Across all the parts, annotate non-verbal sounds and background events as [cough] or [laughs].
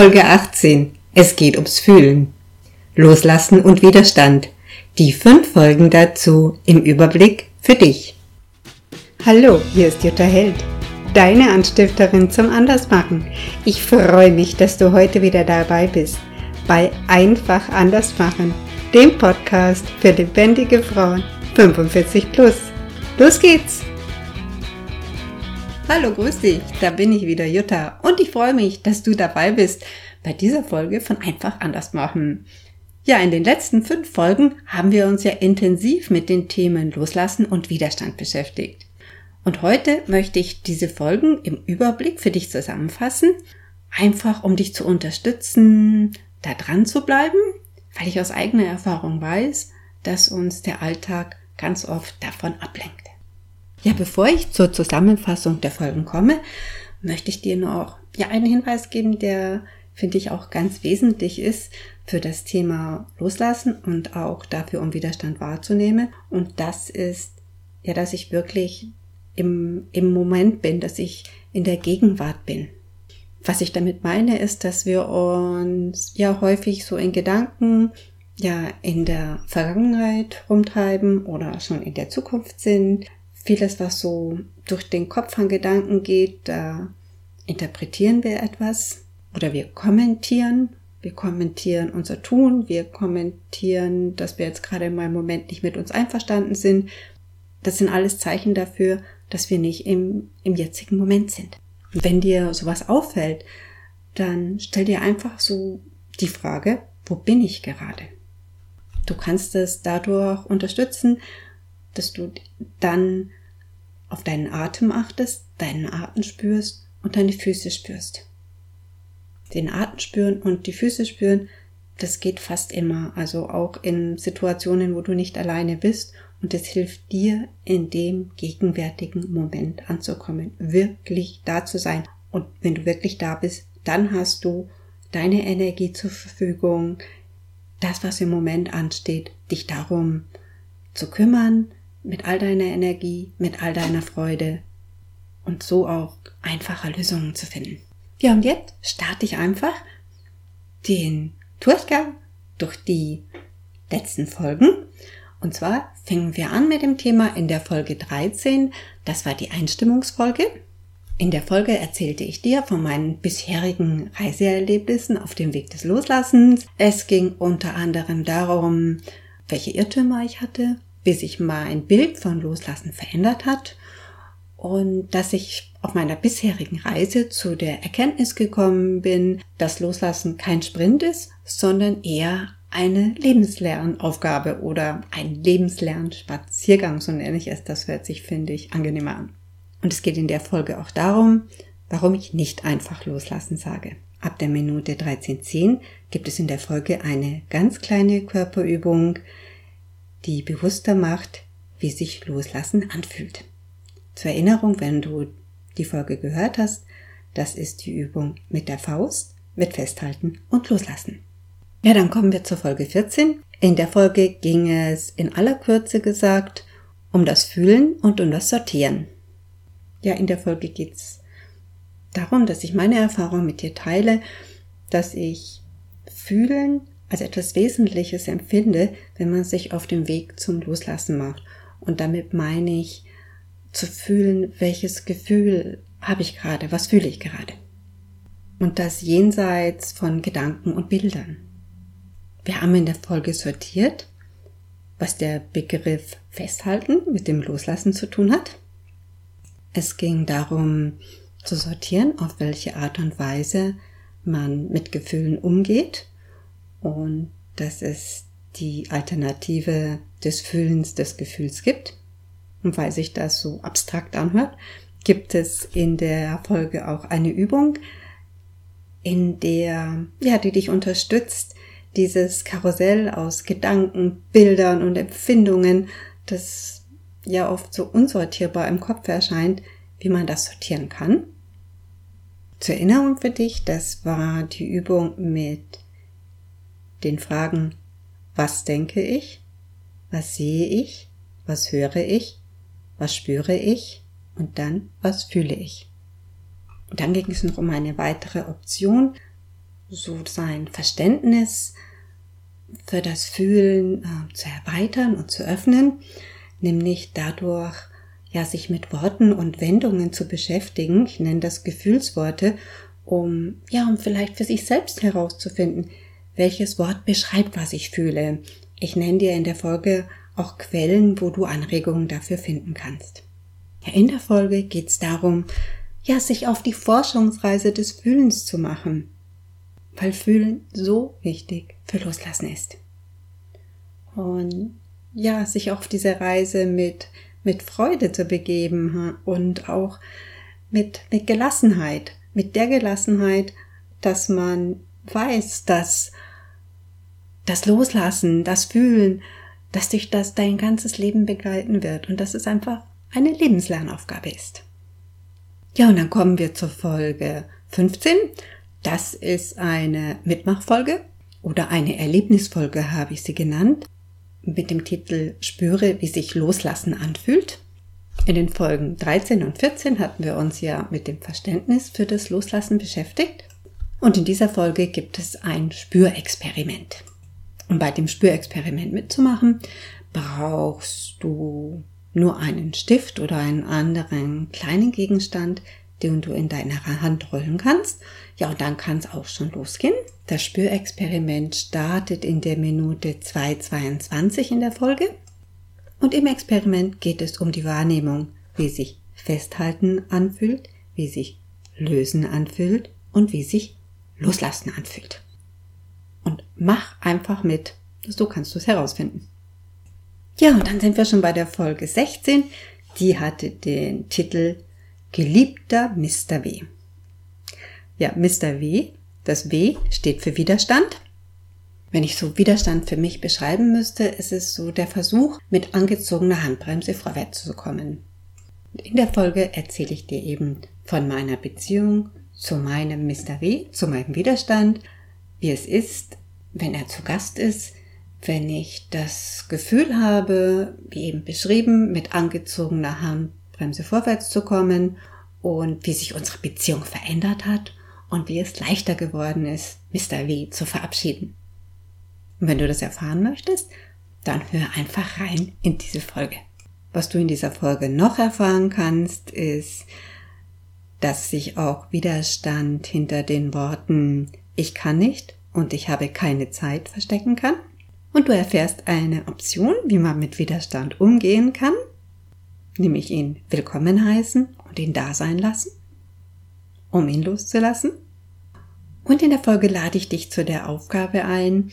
Folge 18. Es geht ums Fühlen. Loslassen und Widerstand. Die fünf Folgen dazu im Überblick für dich. Hallo, hier ist Jutta Held, deine Anstifterin zum Andersmachen. Ich freue mich, dass du heute wieder dabei bist bei Einfach Andersmachen, dem Podcast für lebendige Frauen 45 plus. Los geht's! Hallo, grüß dich, da bin ich wieder, Jutta, und ich freue mich, dass du dabei bist bei dieser Folge von Einfach anders machen. Ja, in den letzten fünf Folgen haben wir uns ja intensiv mit den Themen Loslassen und Widerstand beschäftigt. Und heute möchte ich diese Folgen im Überblick für dich zusammenfassen, einfach um dich zu unterstützen, da dran zu bleiben, weil ich aus eigener Erfahrung weiß, dass uns der Alltag ganz oft davon ablenkt. Ja, bevor ich zur Zusammenfassung der Folgen komme, möchte ich dir noch ja einen Hinweis geben, der finde ich auch ganz wesentlich ist für das Thema Loslassen und auch dafür, um Widerstand wahrzunehmen. Und das ist ja, dass ich wirklich im, im Moment bin, dass ich in der Gegenwart bin. Was ich damit meine, ist, dass wir uns ja häufig so in Gedanken ja in der Vergangenheit rumtreiben oder schon in der Zukunft sind, vieles, was so durch den Kopf an Gedanken geht, da interpretieren wir etwas oder wir kommentieren. Wir kommentieren unser Tun, wir kommentieren, dass wir jetzt gerade mal im Moment nicht mit uns einverstanden sind. Das sind alles Zeichen dafür, dass wir nicht im, im jetzigen Moment sind. Und wenn dir sowas auffällt, dann stell dir einfach so die Frage, wo bin ich gerade? Du kannst es dadurch unterstützen, dass du dann auf deinen Atem achtest, deinen Atem spürst und deine Füße spürst. Den Atem spüren und die Füße spüren, das geht fast immer, also auch in Situationen, wo du nicht alleine bist und es hilft dir in dem gegenwärtigen Moment anzukommen, wirklich da zu sein. Und wenn du wirklich da bist, dann hast du deine Energie zur Verfügung, das, was im Moment ansteht, dich darum zu kümmern, mit all deiner Energie, mit all deiner Freude und so auch einfache Lösungen zu finden. Ja, und jetzt starte ich einfach den Durchgang durch die letzten Folgen. Und zwar fingen wir an mit dem Thema in der Folge 13. Das war die Einstimmungsfolge. In der Folge erzählte ich dir von meinen bisherigen Reiseerlebnissen auf dem Weg des Loslassens. Es ging unter anderem darum, welche Irrtümer ich hatte, wie sich mein Bild von Loslassen verändert hat und dass ich auf meiner bisherigen Reise zu der Erkenntnis gekommen bin, dass Loslassen kein Sprint ist, sondern eher eine Lebenslernaufgabe oder ein Lebenslernspaziergang, so nenne ich es. Das hört sich, finde ich, angenehmer an. Und es geht in der Folge auch darum, warum ich nicht einfach loslassen sage. Ab der Minute 13.10 gibt es in der Folge eine ganz kleine Körperübung, die bewusster macht, wie sich Loslassen anfühlt. Zur Erinnerung, wenn du die Folge gehört hast, das ist die Übung mit der Faust, mit Festhalten und Loslassen. Ja, dann kommen wir zur Folge 14. In der Folge ging es in aller Kürze gesagt um das Fühlen und um das Sortieren. Ja, in der Folge geht's darum, dass ich meine Erfahrung mit dir teile, dass ich Fühlen als etwas Wesentliches empfinde, wenn man sich auf dem Weg zum Loslassen macht. Und damit meine ich zu fühlen, welches Gefühl habe ich gerade, was fühle ich gerade. Und das jenseits von Gedanken und Bildern. Wir haben in der Folge sortiert, was der Begriff Festhalten mit dem Loslassen zu tun hat. Es ging darum zu sortieren, auf welche Art und Weise man mit Gefühlen umgeht und dass es die Alternative des Fühlens des Gefühls gibt. Und weil sich das so abstrakt anhört, gibt es in der Folge auch eine Übung, in der, ja, die dich unterstützt, dieses Karussell aus Gedanken, Bildern und Empfindungen, das ja oft so unsortierbar im Kopf erscheint, wie man das sortieren kann. Zur Erinnerung für dich, das war die Übung mit den Fragen, was denke ich, was sehe ich, was höre ich, was spüre ich und dann, was fühle ich. Und dann ging es noch um eine weitere Option, so sein Verständnis für das Fühlen äh, zu erweitern und zu öffnen, nämlich dadurch, ja, sich mit Worten und Wendungen zu beschäftigen. Ich nenne das Gefühlsworte, um, ja, um vielleicht für sich selbst herauszufinden, welches Wort beschreibt, was ich fühle. Ich nenne dir in der Folge auch Quellen, wo du Anregungen dafür finden kannst. In der Folge geht es darum, ja, sich auf die Forschungsreise des Fühlens zu machen, weil Fühlen so wichtig für Loslassen ist. Und ja, sich auf diese Reise mit, mit Freude zu begeben und auch mit, mit Gelassenheit, mit der Gelassenheit, dass man weiß, dass das Loslassen, das Fühlen, dass dich das dein ganzes Leben begleiten wird und dass es einfach eine Lebenslernaufgabe ist. Ja, und dann kommen wir zur Folge 15. Das ist eine Mitmachfolge oder eine Erlebnisfolge habe ich sie genannt mit dem Titel Spüre, wie sich Loslassen anfühlt. In den Folgen 13 und 14 hatten wir uns ja mit dem Verständnis für das Loslassen beschäftigt. Und in dieser Folge gibt es ein Spürexperiment. Um bei dem Spürexperiment mitzumachen, brauchst du nur einen Stift oder einen anderen kleinen Gegenstand, den du in deiner Hand rollen kannst. Ja, und dann kann es auch schon losgehen. Das Spürexperiment startet in der Minute 2,22 in der Folge. Und im Experiment geht es um die Wahrnehmung, wie sich Festhalten anfühlt, wie sich Lösen anfühlt und wie sich Loslassen anfühlt. Und mach einfach mit. So kannst du es herausfinden. Ja, und dann sind wir schon bei der Folge 16. Die hatte den Titel Geliebter Mr. W. Ja, Mr. W, das W steht für Widerstand. Wenn ich so Widerstand für mich beschreiben müsste, ist es so der Versuch, mit angezogener Handbremse vorwärts zu kommen. In der Folge erzähle ich dir eben von meiner Beziehung zu meinem Mr. W, zu meinem Widerstand, wie es ist, wenn er zu Gast ist, wenn ich das Gefühl habe, wie eben beschrieben, mit angezogener Hand Bremse vorwärts zu kommen und wie sich unsere Beziehung verändert hat und wie es leichter geworden ist, Mr. W zu verabschieden. Und wenn du das erfahren möchtest, dann hör einfach rein in diese Folge. Was du in dieser Folge noch erfahren kannst, ist, dass sich auch Widerstand hinter den Worten ich kann nicht und ich habe keine Zeit verstecken kann. Und du erfährst eine Option, wie man mit Widerstand umgehen kann nämlich ihn willkommen heißen und ihn da sein lassen, um ihn loszulassen. Und in der Folge lade ich dich zu der Aufgabe ein,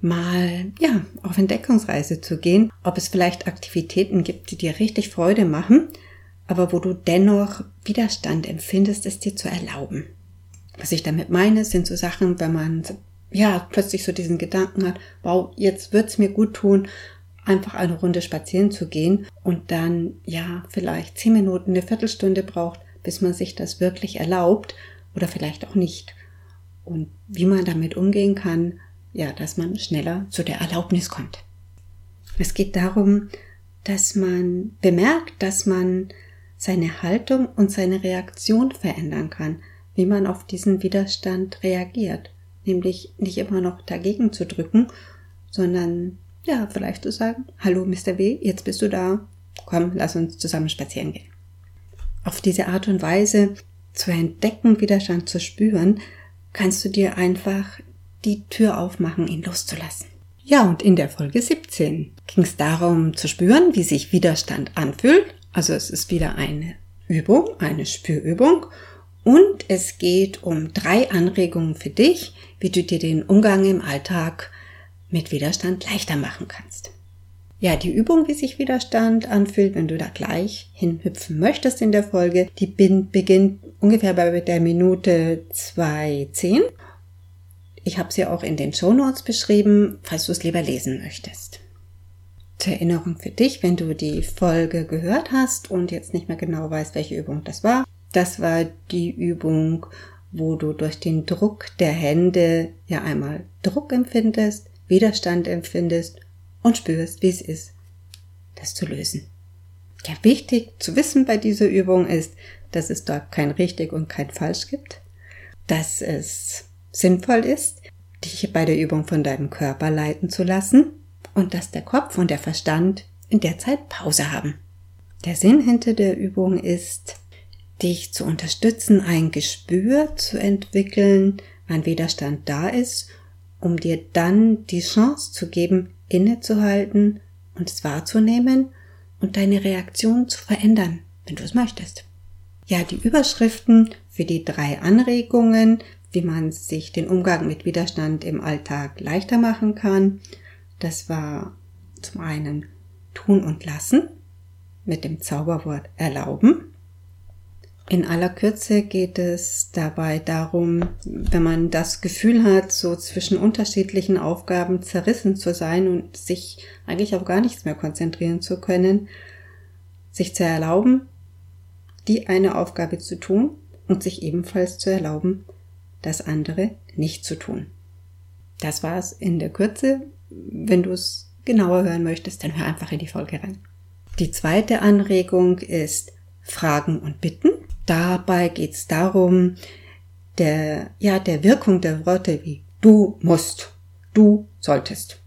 mal, ja, auf Entdeckungsreise zu gehen, ob es vielleicht Aktivitäten gibt, die dir richtig Freude machen, aber wo du dennoch Widerstand empfindest, es dir zu erlauben. Was ich damit meine, sind so Sachen, wenn man ja plötzlich so diesen Gedanken hat, wow, jetzt wird's mir gut tun, einfach eine Runde spazieren zu gehen und dann ja vielleicht zehn Minuten, eine Viertelstunde braucht, bis man sich das wirklich erlaubt oder vielleicht auch nicht. Und wie man damit umgehen kann, ja, dass man schneller zu der Erlaubnis kommt. Es geht darum, dass man bemerkt, dass man seine Haltung und seine Reaktion verändern kann, wie man auf diesen Widerstand reagiert. Nämlich nicht immer noch dagegen zu drücken, sondern ja, vielleicht zu sagen, hallo Mr. W, jetzt bist du da, komm, lass uns zusammen spazieren gehen. Auf diese Art und Weise zu entdecken, Widerstand zu spüren, kannst du dir einfach die Tür aufmachen, ihn loszulassen. Ja, und in der Folge 17 ging es darum zu spüren, wie sich Widerstand anfühlt. Also es ist wieder eine Übung, eine Spürübung. Und es geht um drei Anregungen für dich, wie du dir den Umgang im Alltag mit Widerstand leichter machen kannst. Ja, die Übung, wie sich Widerstand anfühlt, wenn du da gleich hinhüpfen möchtest in der Folge, die beginnt ungefähr bei der Minute 2.10. Ich habe sie auch in den Show Notes beschrieben, falls du es lieber lesen möchtest. Zur Erinnerung für dich, wenn du die Folge gehört hast und jetzt nicht mehr genau weißt, welche Übung das war. Das war die Übung, wo du durch den Druck der Hände ja einmal Druck empfindest, Widerstand empfindest und spürst, wie es ist, das zu lösen. Ja, wichtig zu wissen bei dieser Übung ist, dass es dort kein richtig und kein falsch gibt, dass es sinnvoll ist, dich bei der Übung von deinem Körper leiten zu lassen und dass der Kopf und der Verstand in der Zeit Pause haben. Der Sinn hinter der Übung ist, dich zu unterstützen, ein Gespür zu entwickeln, wann Widerstand da ist, um dir dann die Chance zu geben, innezuhalten und es wahrzunehmen und deine Reaktion zu verändern, wenn du es möchtest. Ja, die Überschriften für die drei Anregungen, wie man sich den Umgang mit Widerstand im Alltag leichter machen kann, das war zum einen tun und lassen mit dem Zauberwort erlauben. In aller Kürze geht es dabei darum, wenn man das Gefühl hat, so zwischen unterschiedlichen Aufgaben zerrissen zu sein und sich eigentlich auf gar nichts mehr konzentrieren zu können, sich zu erlauben, die eine Aufgabe zu tun und sich ebenfalls zu erlauben, das andere nicht zu tun. Das war's in der Kürze. Wenn du es genauer hören möchtest, dann hör einfach in die Folge rein. Die zweite Anregung ist Fragen und Bitten. Dabei geht es darum, der, ja, der Wirkung der Worte wie du musst, du solltest,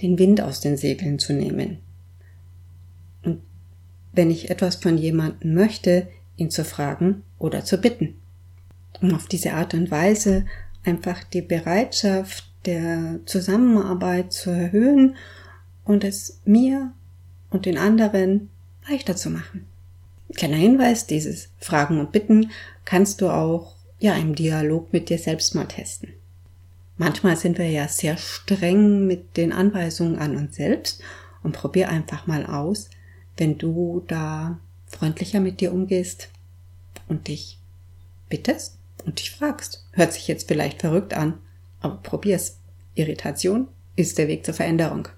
den Wind aus den Segeln zu nehmen. Und wenn ich etwas von jemandem möchte, ihn zu fragen oder zu bitten. Um auf diese Art und Weise einfach die Bereitschaft der Zusammenarbeit zu erhöhen und es mir und den anderen leichter zu machen. Kleiner Hinweis, dieses Fragen und Bitten kannst du auch ja im Dialog mit dir selbst mal testen. Manchmal sind wir ja sehr streng mit den Anweisungen an uns selbst und probier einfach mal aus, wenn du da freundlicher mit dir umgehst und dich bittest und dich fragst. Hört sich jetzt vielleicht verrückt an, aber probier's. Irritation ist der Weg zur Veränderung.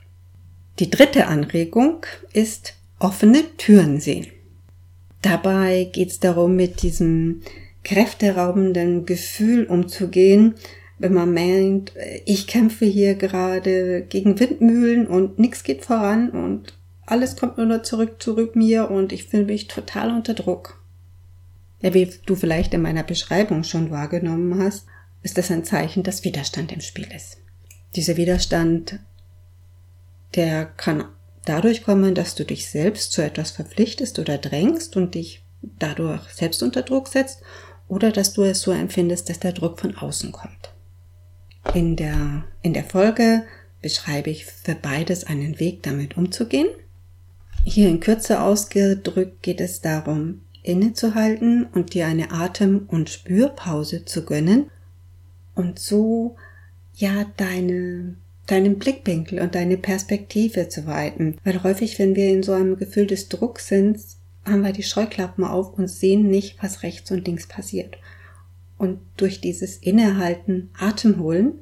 Die dritte Anregung ist offene Türen sehen. Dabei geht es darum, mit diesem kräfteraubenden Gefühl umzugehen, wenn man meint, ich kämpfe hier gerade gegen Windmühlen und nichts geht voran und alles kommt nur noch zurück zu mir und ich fühle mich total unter Druck. Ja, wie du vielleicht in meiner Beschreibung schon wahrgenommen hast, ist das ein Zeichen, dass Widerstand im Spiel ist. Dieser Widerstand, der kann dadurch kommen, dass du dich selbst zu etwas verpflichtest oder drängst und dich dadurch selbst unter Druck setzt oder dass du es so empfindest, dass der Druck von außen kommt. In der, in der Folge beschreibe ich für beides einen Weg, damit umzugehen. Hier in Kürze ausgedrückt geht es darum, innezuhalten und dir eine Atem- und Spürpause zu gönnen und so ja deine deinen Blickwinkel und deine Perspektive zu weiten. Weil häufig, wenn wir in so einem Gefühl des Drucks sind, haben wir die Scheuklappen auf und sehen nicht, was rechts und links passiert. Und durch dieses Innehalten, Atem holen,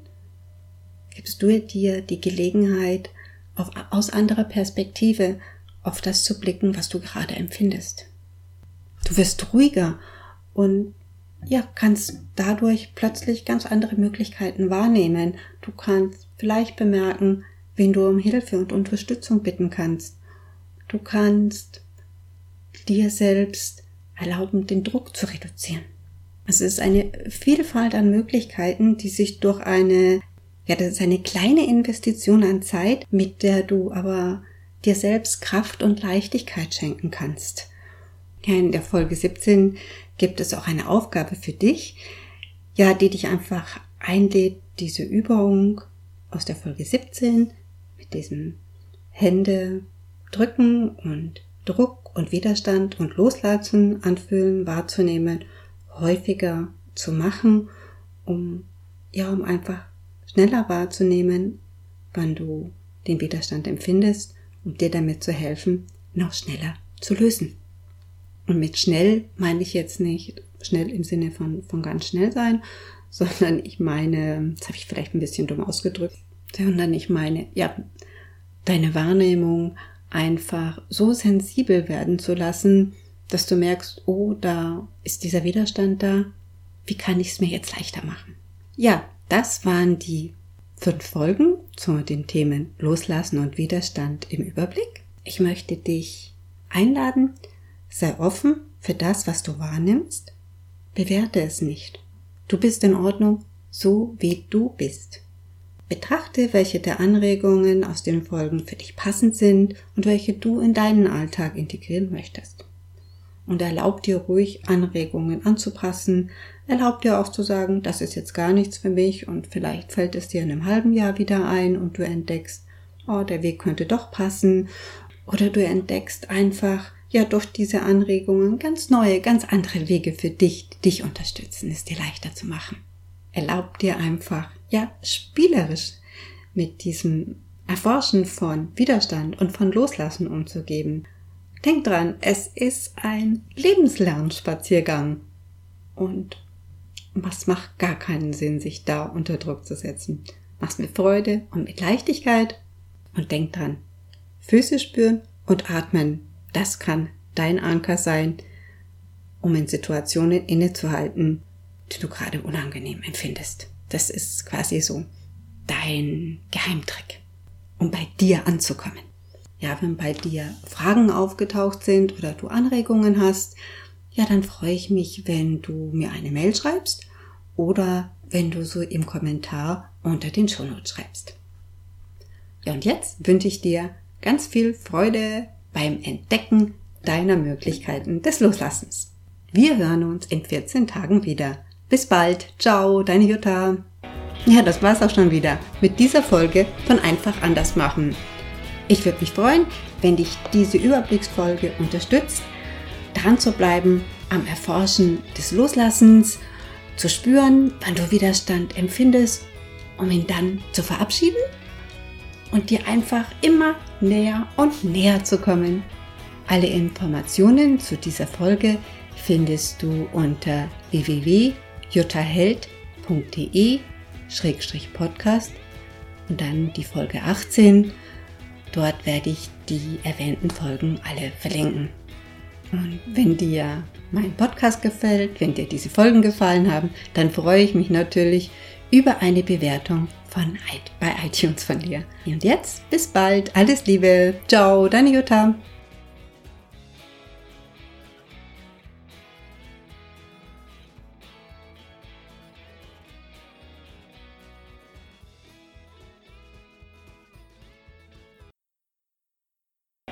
gibst du dir die Gelegenheit, auf, aus anderer Perspektive auf das zu blicken, was du gerade empfindest. Du wirst ruhiger und ja, kannst dadurch plötzlich ganz andere Möglichkeiten wahrnehmen. Du kannst vielleicht bemerken, wen du um Hilfe und Unterstützung bitten kannst. Du kannst dir selbst erlauben, den Druck zu reduzieren. Es ist eine Vielfalt an Möglichkeiten, die sich durch eine, ja, das ist eine kleine Investition an Zeit, mit der du aber dir selbst Kraft und Leichtigkeit schenken kannst. Ja, in der Folge 17 gibt es auch eine Aufgabe für dich, ja, die dich einfach einlädt, diese Übung aus der Folge 17 mit diesem Hände drücken und Druck und Widerstand und Loslassen anfühlen, wahrzunehmen, häufiger zu machen, um, ja, um einfach schneller wahrzunehmen, wann du den Widerstand empfindest, um dir damit zu helfen, noch schneller zu lösen. Und mit schnell meine ich jetzt nicht schnell im Sinne von, von ganz schnell sein, [laughs] sondern ich meine, das habe ich vielleicht ein bisschen dumm ausgedrückt, sondern ich meine, ja, deine Wahrnehmung einfach so sensibel werden zu lassen, dass du merkst, oh, da ist dieser Widerstand da, wie kann ich es mir jetzt leichter machen? Ja, das waren die fünf Folgen zu den Themen Loslassen und Widerstand im Überblick. Ich möchte dich einladen, Sei offen für das, was du wahrnimmst. Bewerte es nicht. Du bist in Ordnung, so wie du bist. Betrachte, welche der Anregungen aus den Folgen für dich passend sind und welche du in deinen Alltag integrieren möchtest. Und erlaub dir ruhig Anregungen anzupassen, erlaub dir auch zu sagen, das ist jetzt gar nichts für mich und vielleicht fällt es dir in einem halben Jahr wieder ein und du entdeckst, oh, der Weg könnte doch passen oder du entdeckst einfach, ja, durch diese Anregungen ganz neue, ganz andere Wege für dich, dich unterstützen, es dir leichter zu machen. Erlaub dir einfach, ja, spielerisch mit diesem Erforschen von Widerstand und von Loslassen umzugeben. Denk dran, es ist ein Lebenslernspaziergang. Und was macht gar keinen Sinn, sich da unter Druck zu setzen. Mach's mit Freude und mit Leichtigkeit und denk dran. Füße spüren und atmen. Das kann dein Anker sein, um in Situationen innezuhalten, die du gerade unangenehm empfindest. Das ist quasi so dein Geheimtrick, um bei dir anzukommen. Ja, wenn bei dir Fragen aufgetaucht sind oder du Anregungen hast, ja, dann freue ich mich, wenn du mir eine Mail schreibst oder wenn du so im Kommentar unter den Shownotes schreibst. Ja, und jetzt wünsche ich dir ganz viel Freude beim Entdecken deiner Möglichkeiten des Loslassens. Wir hören uns in 14 Tagen wieder. Bis bald. Ciao, deine Jutta. Ja, das war's auch schon wieder mit dieser Folge von Einfach anders machen. Ich würde mich freuen, wenn dich diese Überblicksfolge unterstützt, dran zu bleiben am Erforschen des Loslassens, zu spüren, wann du Widerstand empfindest, um ihn dann zu verabschieden und dir einfach immer näher und näher zu kommen. Alle Informationen zu dieser Folge findest du unter www.juttaheld.de-podcast und dann die Folge 18. Dort werde ich die erwähnten Folgen alle verlinken. Und wenn dir mein Podcast gefällt, wenn dir diese Folgen gefallen haben, dann freue ich mich natürlich über eine Bewertung von bei iTunes von dir. Und jetzt bis bald, alles Liebe, ciao, deine Jutta.